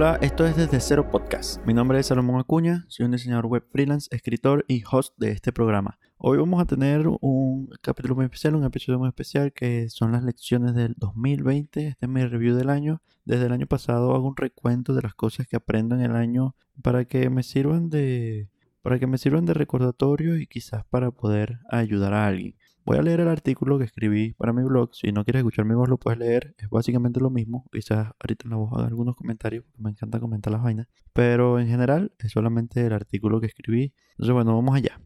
Hola, esto es Desde Cero Podcast. Mi nombre es Salomón Acuña, soy un diseñador web freelance, escritor y host de este programa. Hoy vamos a tener un capítulo muy especial, un episodio muy especial que son las lecciones del 2020. Este es mi review del año. Desde el año pasado hago un recuento de las cosas que aprendo en el año para que me sirvan de para que me sirvan de recordatorio y quizás para poder ayudar a alguien. Voy a leer el artículo que escribí para mi blog. Si no quieres escuchar mi voz, lo puedes leer. Es básicamente lo mismo. Quizás ahorita en la voz haga algunos comentarios porque me encanta comentar las vainas. Pero en general es solamente el artículo que escribí. Entonces, bueno, vamos allá.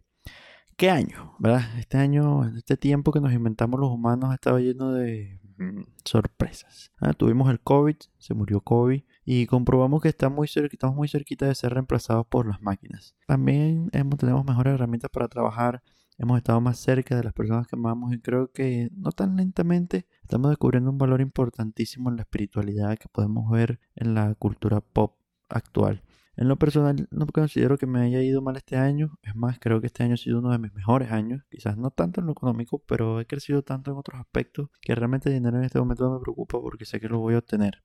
¿Qué año? ¿Verdad? Este año, este tiempo que nos inventamos los humanos estaba lleno de mm, sorpresas. Ah, tuvimos el COVID, se murió COVID y comprobamos que está muy estamos muy cerquita de ser reemplazados por las máquinas. También hemos, tenemos mejores herramientas para trabajar hemos estado más cerca de las personas que amamos y creo que no tan lentamente estamos descubriendo un valor importantísimo en la espiritualidad que podemos ver en la cultura pop actual. En lo personal no considero que me haya ido mal este año, es más, creo que este año ha sido uno de mis mejores años, quizás no tanto en lo económico, pero he crecido tanto en otros aspectos que realmente dinero en este momento no me preocupa porque sé que lo voy a obtener.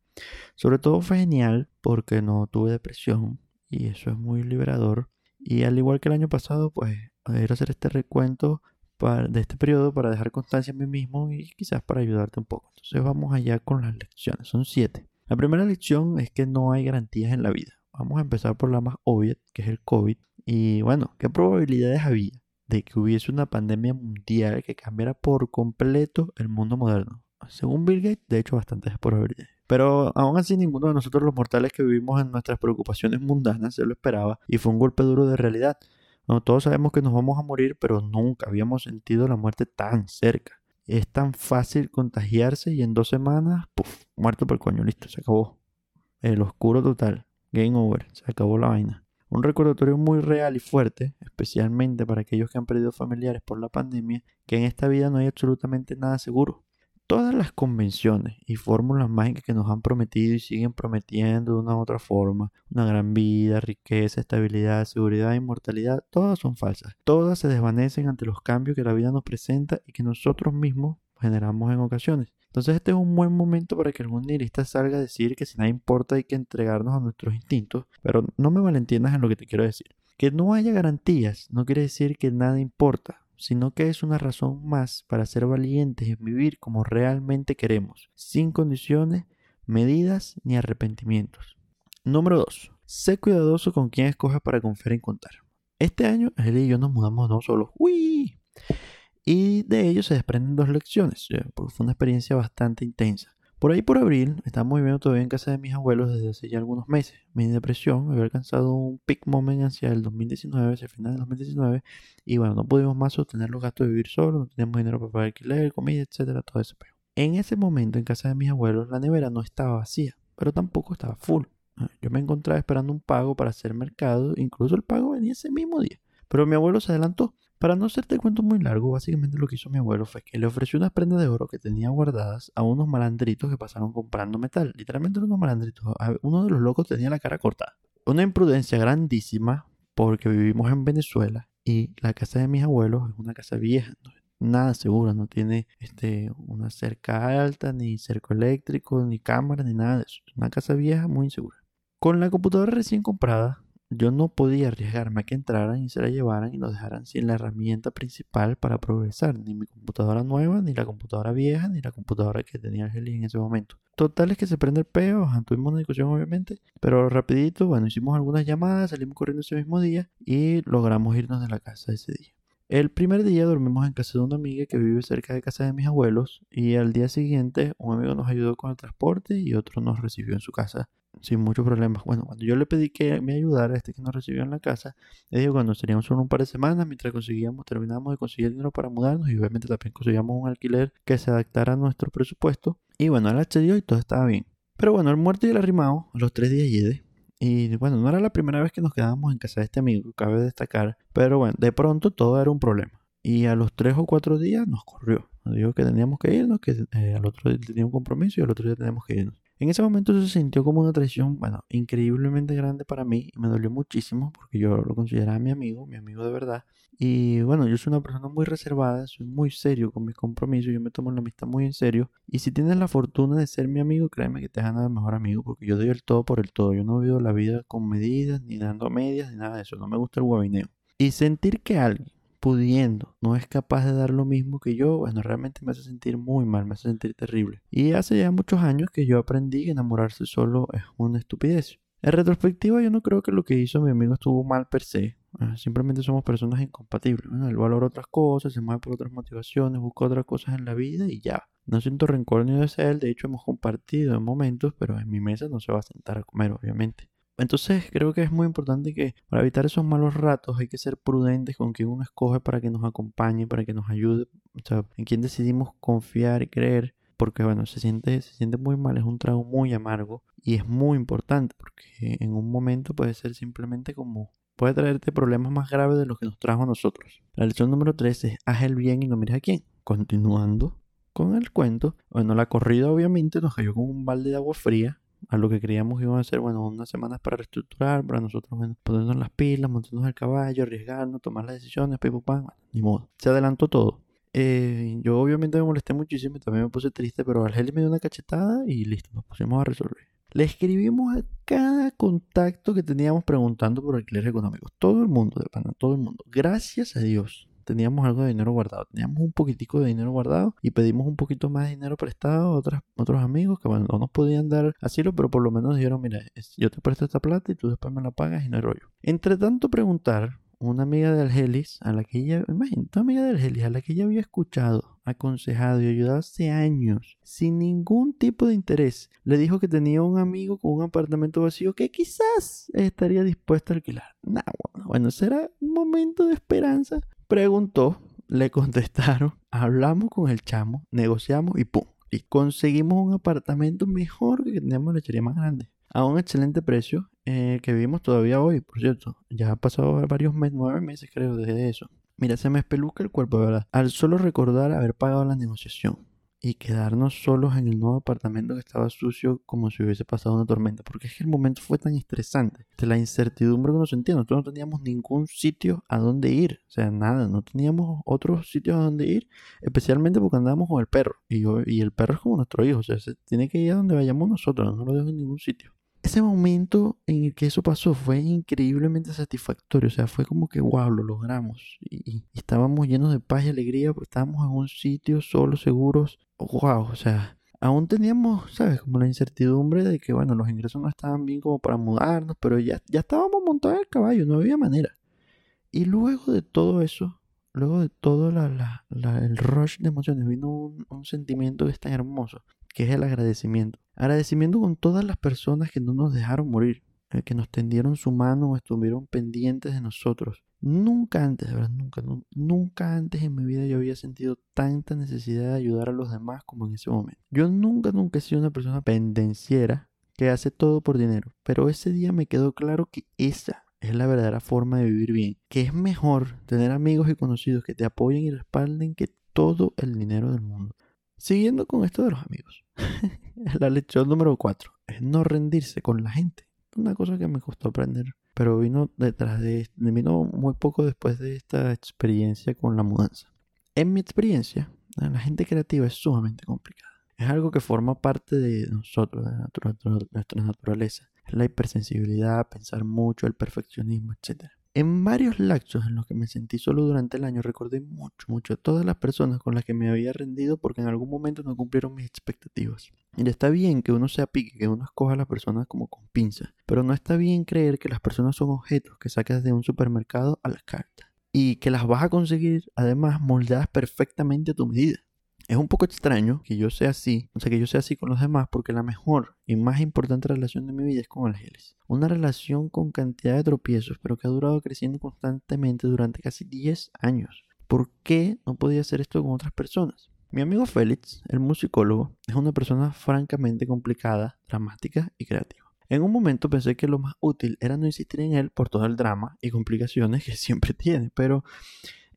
Sobre todo fue genial porque no tuve depresión y eso es muy liberador. Y al igual que el año pasado, pues poder hacer este recuento de este periodo para dejar constancia en mí mismo y quizás para ayudarte un poco. Entonces vamos allá con las lecciones. Son siete. La primera lección es que no hay garantías en la vida. Vamos a empezar por la más obvia, que es el COVID. Y bueno, ¿qué probabilidades había de que hubiese una pandemia mundial que cambiara por completo el mundo moderno? Según Bill Gates, de hecho, bastantes probabilidades. Pero aún así, ninguno de nosotros los mortales que vivimos en nuestras preocupaciones mundanas se lo esperaba y fue un golpe duro de realidad todos sabemos que nos vamos a morir, pero nunca habíamos sentido la muerte tan cerca. Es tan fácil contagiarse y en dos semanas, puff, muerto por coño, listo, se acabó. El oscuro total, game over, se acabó la vaina. Un recordatorio muy real y fuerte, especialmente para aquellos que han perdido familiares por la pandemia, que en esta vida no hay absolutamente nada seguro todas las convenciones y fórmulas mágicas que nos han prometido y siguen prometiendo de una u otra forma, una gran vida, riqueza, estabilidad, seguridad, inmortalidad, todas son falsas. Todas se desvanecen ante los cambios que la vida nos presenta y que nosotros mismos generamos en ocasiones. Entonces este es un buen momento para que algún nihilista salga a decir que si nada importa hay que entregarnos a nuestros instintos, pero no me malentiendas en lo que te quiero decir. Que no haya garantías no quiere decir que nada importa sino que es una razón más para ser valientes y vivir como realmente queremos, sin condiciones, medidas ni arrepentimientos. Número 2. Sé cuidadoso con quién escoges para confiar y contar. Este año él y yo nos mudamos no solo. ¡Uy! Y de ello se desprenden dos lecciones, porque fue una experiencia bastante intensa. Por ahí por abril, estamos viviendo todavía en casa de mis abuelos desde hace ya algunos meses. Mi depresión había alcanzado un peak moment hacia el 2019, hacia el final del 2019, y bueno, no pudimos más sostener los gastos de vivir solo, no teníamos dinero para pagar alquiler, comida, etcétera, todo ese pero En ese momento, en casa de mis abuelos, la nevera no estaba vacía, pero tampoco estaba full. Yo me encontraba esperando un pago para hacer mercado, incluso el pago venía ese mismo día. Pero mi abuelo se adelantó para no hacerte cuento muy largo, básicamente lo que hizo mi abuelo fue que le ofreció unas prendas de oro que tenía guardadas a unos malandritos que pasaron comprando metal. Literalmente unos malandritos. Uno de los locos tenía la cara cortada. Una imprudencia grandísima porque vivimos en Venezuela y la casa de mis abuelos es una casa vieja. nada segura, no tiene este, una cerca alta, ni cerco eléctrico, ni cámara, ni nada de eso. Es una casa vieja muy insegura. Con la computadora recién comprada, yo no podía arriesgarme a que entraran y se la llevaran y nos dejaran sin la herramienta principal para progresar, ni mi computadora nueva, ni la computadora vieja, ni la computadora que tenía Argelia en ese momento. Total es que se prende el peo, tuvimos una discusión obviamente, pero rapidito, bueno, hicimos algunas llamadas, salimos corriendo ese mismo día y logramos irnos de la casa ese día. El primer día dormimos en casa de una amiga que vive cerca de casa de mis abuelos y al día siguiente un amigo nos ayudó con el transporte y otro nos recibió en su casa sin muchos problemas. Bueno, cuando yo le pedí que me ayudara, este que nos recibió en la casa, le digo, cuando seríamos solo un par de semanas, mientras conseguíamos, terminamos de conseguir dinero para mudarnos y obviamente también conseguíamos un alquiler que se adaptara a nuestro presupuesto. Y bueno, él accedió y todo estaba bien. Pero bueno, el muerto y el arrimado, los tres días llegué. Y bueno, no era la primera vez que nos quedábamos en casa de este amigo, cabe destacar. Pero bueno, de pronto todo era un problema. Y a los tres o cuatro días nos corrió. Nos dijo que teníamos que irnos, que eh, al otro día tenía un compromiso y al otro día teníamos que irnos. En ese momento se sintió como una traición, bueno, increíblemente grande para mí y me dolió muchísimo porque yo lo consideraba mi amigo, mi amigo de verdad. Y bueno, yo soy una persona muy reservada, soy muy serio con mis compromisos, yo me tomo la amistad muy en serio. Y si tienes la fortuna de ser mi amigo, créeme que te ganas el mejor amigo porque yo doy el todo por el todo. Yo no vivo la vida con medidas, ni dando medias, ni nada de eso. No me gusta el guabineo. Y sentir que alguien pudiendo, no es capaz de dar lo mismo que yo, bueno, realmente me hace sentir muy mal, me hace sentir terrible. Y hace ya muchos años que yo aprendí que enamorarse solo es una estupidez. En retrospectiva, yo no creo que lo que hizo mi amigo estuvo mal per se. Ah, simplemente somos personas incompatibles. él valora otras cosas, se mueve por otras motivaciones, busca otras cosas en la vida y ya. No siento rencor ni de él, de hecho hemos compartido en momentos, pero en mi mesa no se va a sentar a comer, obviamente. Entonces creo que es muy importante que para evitar esos malos ratos hay que ser prudentes con quien uno escoge para que nos acompañe, para que nos ayude, o sea, en quien decidimos confiar y creer, porque bueno, se siente, se siente muy mal, es un trago muy amargo y es muy importante porque en un momento puede ser simplemente como puede traerte problemas más graves de los que nos trajo a nosotros. La lección número 3 es haz el bien y no mires a quién. Continuando con el cuento, bueno, la corrida obviamente nos cayó con un balde de agua fría a lo que creíamos que iban a ser, bueno, unas semanas para reestructurar, para nosotros, bueno, ponernos las pilas, montarnos el caballo, arriesgarnos, tomar las decisiones, pipo pan, ni modo. Se adelantó todo. Eh, yo obviamente me molesté muchísimo y también me puse triste, pero Argelia me dio una cachetada y listo, nos pusimos a resolver. Le escribimos a cada contacto que teníamos preguntando por alquiler económico. Todo el mundo, de pana, todo el mundo. Gracias a Dios teníamos algo de dinero guardado. Teníamos un poquitico de dinero guardado y pedimos un poquito más de dinero prestado a otros, otros amigos que, bueno, no nos podían dar asilo, pero por lo menos dijeron, mira, yo te presto esta plata y tú después me la pagas y no hay rollo. Entre tanto preguntar, una amiga de Argelis, a la que ella, imagínate, una amiga de Argelis, a la que ella había escuchado, aconsejado y ayudado hace años, sin ningún tipo de interés, le dijo que tenía un amigo con un apartamento vacío que quizás estaría dispuesto a alquilar. Nah, bueno, bueno, será un momento de esperanza Preguntó, le contestaron, hablamos con el chamo, negociamos y pum. Y conseguimos un apartamento mejor que teníamos la lechería más grande. A un excelente precio eh, que vivimos todavía hoy, por cierto. Ya ha pasado varios meses, nueve meses creo, desde eso. Mira, se me espeluca el cuerpo, ¿verdad? Al solo recordar haber pagado la negociación y quedarnos solos en el nuevo apartamento que estaba sucio como si hubiese pasado una tormenta, porque es que el momento fue tan estresante, de la incertidumbre que nos sentíamos, nosotros no teníamos ningún sitio a donde ir, o sea, nada, no teníamos otros sitios a donde ir, especialmente porque andábamos con el perro, y, y el perro es como nuestro hijo, o sea, se tiene que ir a donde vayamos nosotros, no lo dejo en ningún sitio ese momento en el que eso pasó fue increíblemente satisfactorio. O sea, fue como que, wow, lo logramos. Y, estábamos llenos de paz y alegría porque estábamos en un sitio solo, seguros. Wow, o sea, aún teníamos, ¿sabes? Como la incertidumbre de que, bueno, los ingresos no estaban bien como para mudarnos, pero ya, ya estábamos montados en el caballo, no había manera. Y luego de todo eso, luego de todo la, el rush de emociones, vino un, un sentimiento que es tan hermoso que es el agradecimiento. Agradecimiento con todas las personas que no nos dejaron morir, eh, que nos tendieron su mano o estuvieron pendientes de nosotros. Nunca antes, de verdad, nunca, nunca antes en mi vida yo había sentido tanta necesidad de ayudar a los demás como en ese momento. Yo nunca, nunca he sido una persona pendenciera que hace todo por dinero, pero ese día me quedó claro que esa es la verdadera forma de vivir bien, que es mejor tener amigos y conocidos que te apoyen y respalden que todo el dinero del mundo. Siguiendo con esto de los amigos. la lección número 4 es no rendirse con la gente. Una cosa que me costó aprender, pero vino detrás de vino muy poco después de esta experiencia con la mudanza. En mi experiencia, la gente creativa es sumamente complicada. Es algo que forma parte de nosotros, de nuestra naturaleza. Es la hipersensibilidad, pensar mucho, el perfeccionismo, etc. En varios lapsos en los que me sentí solo durante el año recordé mucho, mucho a todas las personas con las que me había rendido porque en algún momento no cumplieron mis expectativas. Y está bien que uno sea pique, que uno escoja a las personas como con pinza, pero no está bien creer que las personas son objetos que sacas de un supermercado a la carta y que las vas a conseguir además moldeadas perfectamente a tu medida. Es un poco extraño que yo sea así, o sea, que yo sea así con los demás, porque la mejor y más importante relación de mi vida es con Ángeles. Una relación con cantidad de tropiezos, pero que ha durado creciendo constantemente durante casi 10 años. ¿Por qué no podía hacer esto con otras personas? Mi amigo Félix, el musicólogo, es una persona francamente complicada, dramática y creativa. En un momento pensé que lo más útil era no insistir en él por todo el drama y complicaciones que siempre tiene, pero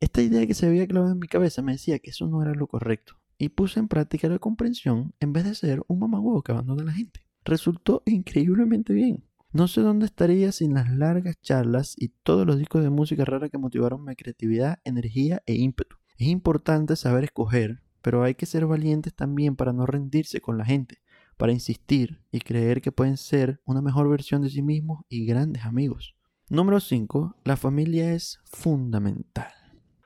esta idea que se había clavado en mi cabeza me decía que eso no era lo correcto y puse en práctica la comprensión en vez de ser un mamagüevo que abandona a la gente. resultó increíblemente bien. No sé dónde estaría sin las largas charlas y todos los discos de música rara que motivaron mi creatividad, energía e ímpetu. Es importante saber escoger, pero hay que ser valientes también para no rendirse con la gente, para insistir y creer que pueden ser una mejor versión de sí mismos y grandes amigos. Número 5. La familia es fundamental.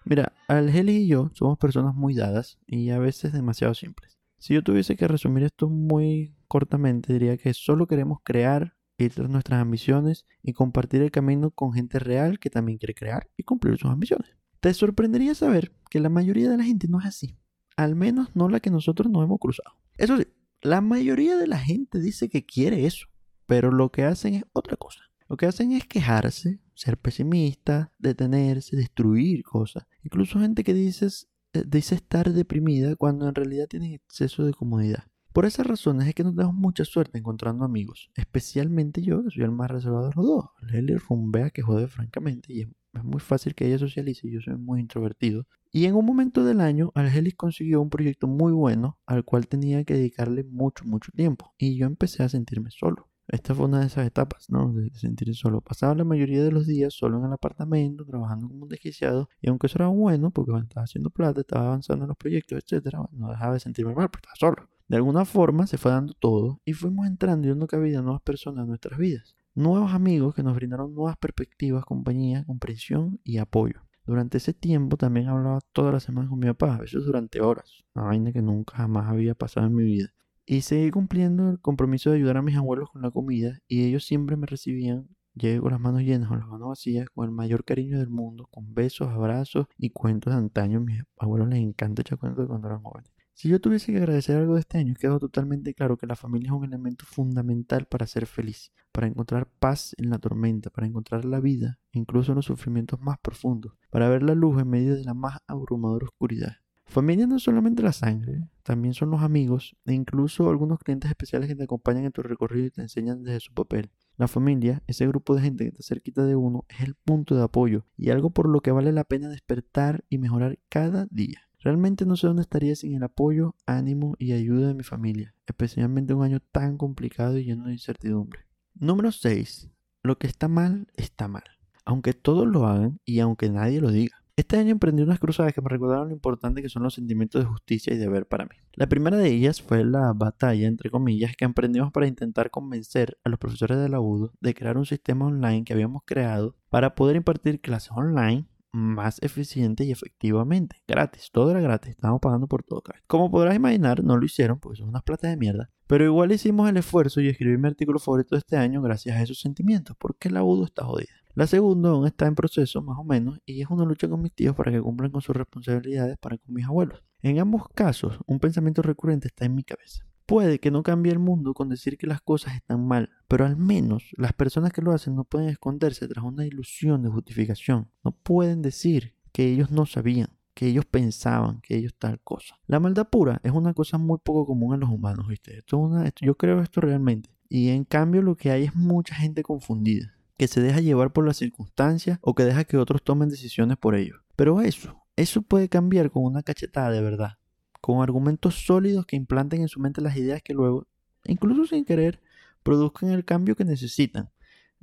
Mira, Algeli y yo somos personas muy dadas y a veces demasiado simples. Si yo tuviese que resumir esto muy cortamente, diría que solo queremos crear ir tras nuestras ambiciones y compartir el camino con gente real que también quiere crear y cumplir sus ambiciones. Te sorprendería saber que la mayoría de la gente no es así, al menos no la que nosotros nos hemos cruzado. Eso sí, la mayoría de la gente dice que quiere eso, pero lo que hacen es otra cosa. Lo que hacen es quejarse, ser pesimista, detenerse, destruir cosas. Incluso gente que dice, eh, dice estar deprimida cuando en realidad tiene exceso de comodidad. Por esas razones es que nos damos mucha suerte encontrando amigos, especialmente yo, que soy el más reservado de los dos. Lely rumbea que jode francamente y es, muy fácil que ella socialice yo soy muy introvertido. Y en un momento del año, Algelis consiguió un proyecto muy bueno al cual tenía que dedicarle mucho, mucho tiempo y yo empecé a sentirme solo. Esta fue una de esas etapas, ¿no? De sentirse solo. Pasaba la mayoría de los días solo en el apartamento, trabajando como un desquiciado. Y aunque eso era bueno, porque estaba haciendo plata, estaba avanzando en los proyectos, etc., no dejaba de sentirme mal, porque estaba solo. De alguna forma se fue dando todo y fuimos entrando y dando cabida a nuevas personas en nuestras vidas. Nuevos amigos que nos brindaron nuevas perspectivas, compañía, comprensión y apoyo. Durante ese tiempo también hablaba todas las semanas con mi papá, a veces durante horas, una vaina que nunca jamás había pasado en mi vida. Y seguí cumpliendo el compromiso de ayudar a mis abuelos con la comida y ellos siempre me recibían Llegué con las manos llenas, con las manos vacías, con el mayor cariño del mundo, con besos, abrazos y cuentos de antaño. A mis abuelos les encanta echar cuentos cuando eran jóvenes. Si yo tuviese que agradecer algo de este año, quedó totalmente claro que la familia es un elemento fundamental para ser feliz, para encontrar paz en la tormenta, para encontrar la vida, incluso en los sufrimientos más profundos, para ver la luz en medio de la más abrumadora oscuridad. Familia no es solamente la sangre, también son los amigos e incluso algunos clientes especiales que te acompañan en tu recorrido y te enseñan desde su papel. La familia, ese grupo de gente que está cerquita de uno, es el punto de apoyo y algo por lo que vale la pena despertar y mejorar cada día. Realmente no sé dónde estaría sin el apoyo, ánimo y ayuda de mi familia, especialmente un año tan complicado y lleno de incertidumbre. Número 6. Lo que está mal, está mal. Aunque todos lo hagan y aunque nadie lo diga. Este año emprendí unas cruzadas que me recordaron lo importante que son los sentimientos de justicia y deber para mí. La primera de ellas fue la batalla, entre comillas, que emprendimos para intentar convencer a los profesores de la de crear un sistema online que habíamos creado para poder impartir clases online más eficiente y efectivamente. Gratis, todo era gratis, estábamos pagando por todo. Como podrás imaginar, no lo hicieron porque son unas plata de mierda. Pero igual hicimos el esfuerzo y escribí mi artículo favorito de este año gracias a esos sentimientos, porque la UDO está jodida. La segunda aún está en proceso, más o menos, y es una lucha con mis tíos para que cumplan con sus responsabilidades para con mis abuelos. En ambos casos, un pensamiento recurrente está en mi cabeza. Puede que no cambie el mundo con decir que las cosas están mal, pero al menos las personas que lo hacen no pueden esconderse tras una ilusión de justificación. No pueden decir que ellos no sabían, que ellos pensaban, que ellos tal cosa. La maldad pura es una cosa muy poco común en los humanos, ¿viste? Esto una, yo creo esto realmente. Y en cambio lo que hay es mucha gente confundida, que se deja llevar por las circunstancias o que deja que otros tomen decisiones por ellos. Pero eso, eso puede cambiar con una cachetada de verdad con argumentos sólidos que implanten en su mente las ideas que luego, incluso sin querer, produzcan el cambio que necesitan.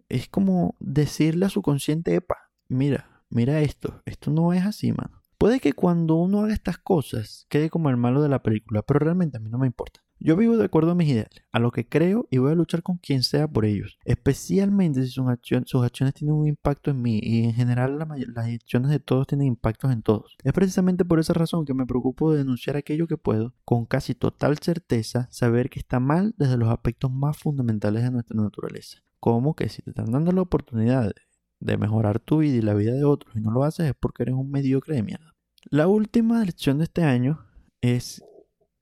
Es como decirle a su consciente, epa, mira, mira esto, esto no es así, mano. Puede que cuando uno haga estas cosas quede como el malo de la película, pero realmente a mí no me importa. Yo vivo de acuerdo a mis ideales, a lo que creo y voy a luchar con quien sea por ellos, especialmente si sus, acciones tienen un impacto en mí y en general las acciones de todos tienen impactos en todos. Es precisamente por esa razón que me preocupo de denunciar aquello que puedo, con casi total certeza, saber que está mal desde los aspectos más fundamentales de nuestra naturaleza. Como que si te están dando la oportunidad de mejorar tu vida y la vida de otros y no lo haces es porque eres un mediocre de mierda. La última lección de este año es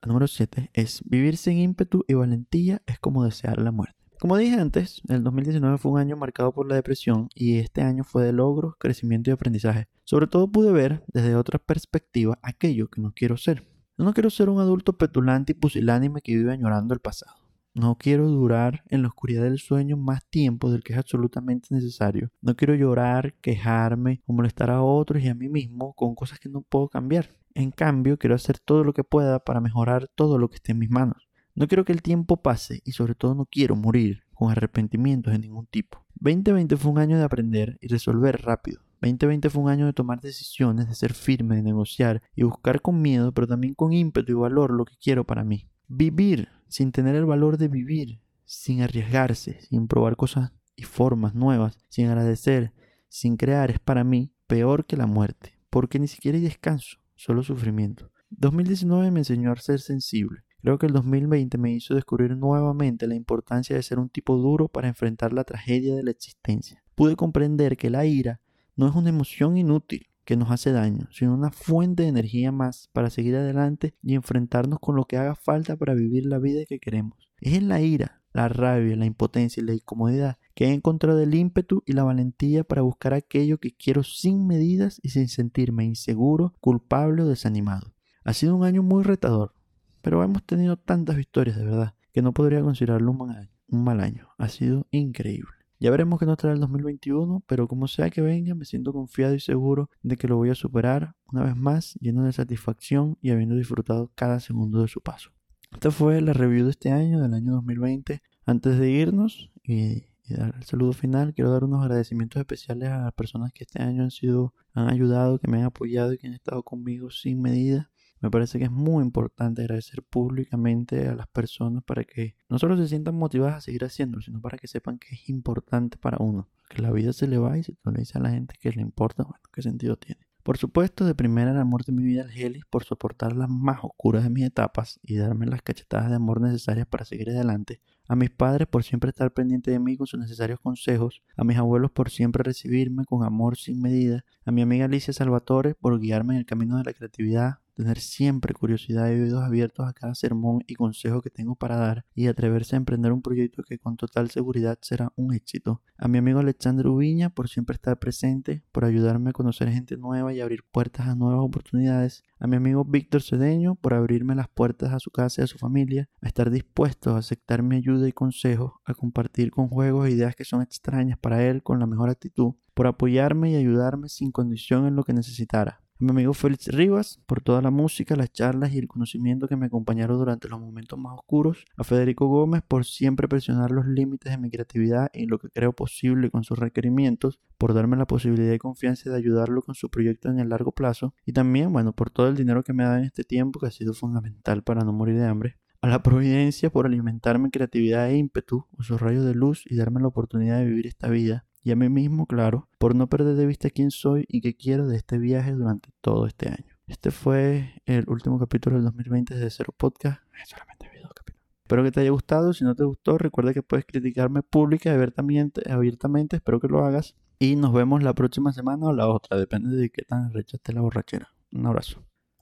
número 7 es vivir sin ímpetu y valentía es como desear la muerte. Como dije antes, el 2019 fue un año marcado por la depresión y este año fue de logros, crecimiento y aprendizaje. Sobre todo pude ver desde otra perspectiva aquello que no quiero ser. No quiero ser un adulto petulante y pusilánime que vive añorando el pasado. No quiero durar en la oscuridad del sueño más tiempo del que es absolutamente necesario. No quiero llorar, quejarme o molestar a otros y a mí mismo con cosas que no puedo cambiar. En cambio, quiero hacer todo lo que pueda para mejorar todo lo que esté en mis manos. No quiero que el tiempo pase y sobre todo no quiero morir con arrepentimientos de ningún tipo. 2020 fue un año de aprender y resolver rápido. 2020 fue un año de tomar decisiones, de ser firme, de negociar y buscar con miedo, pero también con ímpetu y valor lo que quiero para mí. Vivir sin tener el valor de vivir, sin arriesgarse, sin probar cosas y formas nuevas, sin agradecer, sin crear, es para mí peor que la muerte, porque ni siquiera hay descanso, solo sufrimiento. 2019 me enseñó a ser sensible. Creo que el 2020 me hizo descubrir nuevamente la importancia de ser un tipo duro para enfrentar la tragedia de la existencia. Pude comprender que la ira no es una emoción inútil que nos hace daño, sino una fuente de energía más para seguir adelante y enfrentarnos con lo que haga falta para vivir la vida que queremos. Es en la ira, la rabia, la impotencia y la incomodidad que he encontrado el ímpetu y la valentía para buscar aquello que quiero sin medidas y sin sentirme inseguro, culpable o desanimado. Ha sido un año muy retador, pero hemos tenido tantas victorias de verdad que no podría considerarlo un mal Un mal año. Ha sido increíble. Ya veremos qué nos trae el 2021, pero como sea que venga, me siento confiado y seguro de que lo voy a superar una vez más, lleno de satisfacción y habiendo disfrutado cada segundo de su paso. Esta fue la review de este año, del año 2020. Antes de irnos y, dar el saludo final, quiero dar unos agradecimientos especiales a las personas que este año han sido, han ayudado, que me han apoyado y que han estado conmigo sin medida. Me parece que es muy importante agradecer públicamente a las personas para que no solo se sientan motivadas a seguir haciéndolo, sino para que sepan que es importante para uno. Que la vida se le va y si le dices a la gente que le importa, bueno, ¿qué sentido tiene? Por supuesto, de primera el amor de mi vida al Gelis por soportar las más oscuras de mis etapas y darme las cachetadas de amor necesarias para seguir adelante. A mis padres por siempre estar pendientes de mí con sus necesarios consejos. A mis abuelos por siempre recibirme con amor sin medida. A mi amiga Alicia Salvatore por guiarme en el camino de la creatividad, tener siempre curiosidad y oídos abiertos a cada sermón y consejo que tengo para dar y atreverse a emprender un proyecto que con total seguridad será un éxito. A mi amigo Alexandre Ubiña por siempre estar presente, por ayudarme a conocer gente nueva y abrir puertas a nuevas oportunidades. A mi amigo Víctor Cedeño por abrirme las puertas a su casa y a su familia, a estar dispuesto a aceptar mi ayuda y consejo, a compartir con juegos e ideas que son extrañas para él con la mejor actitud, por apoyarme y ayudarme sin condición en lo que necesitara mi amigo Félix Rivas por toda la música, las charlas y el conocimiento que me acompañaron durante los momentos más oscuros, a Federico Gómez por siempre presionar los límites de mi creatividad y lo que creo posible con sus requerimientos, por darme la posibilidad y confianza de ayudarlo con su proyecto en el largo plazo y también, bueno, por todo el dinero que me ha dado en este tiempo que ha sido fundamental para no morir de hambre a la providencia por alimentarme creatividad e ímpetu, sus rayos de luz y darme la oportunidad de vivir esta vida, y a mí mismo, claro, por no perder de vista quién soy y qué quiero de este viaje durante todo este año. Este fue el último capítulo del 2020 de Cero Podcast. Solamente vi dos capítulos. Espero que te haya gustado. Si no te gustó, recuerda que puedes criticarme pública y abiertamente, abiertamente. Espero que lo hagas. Y nos vemos la próxima semana o la otra. Depende de qué tan recha esté la borrachera. Un abrazo.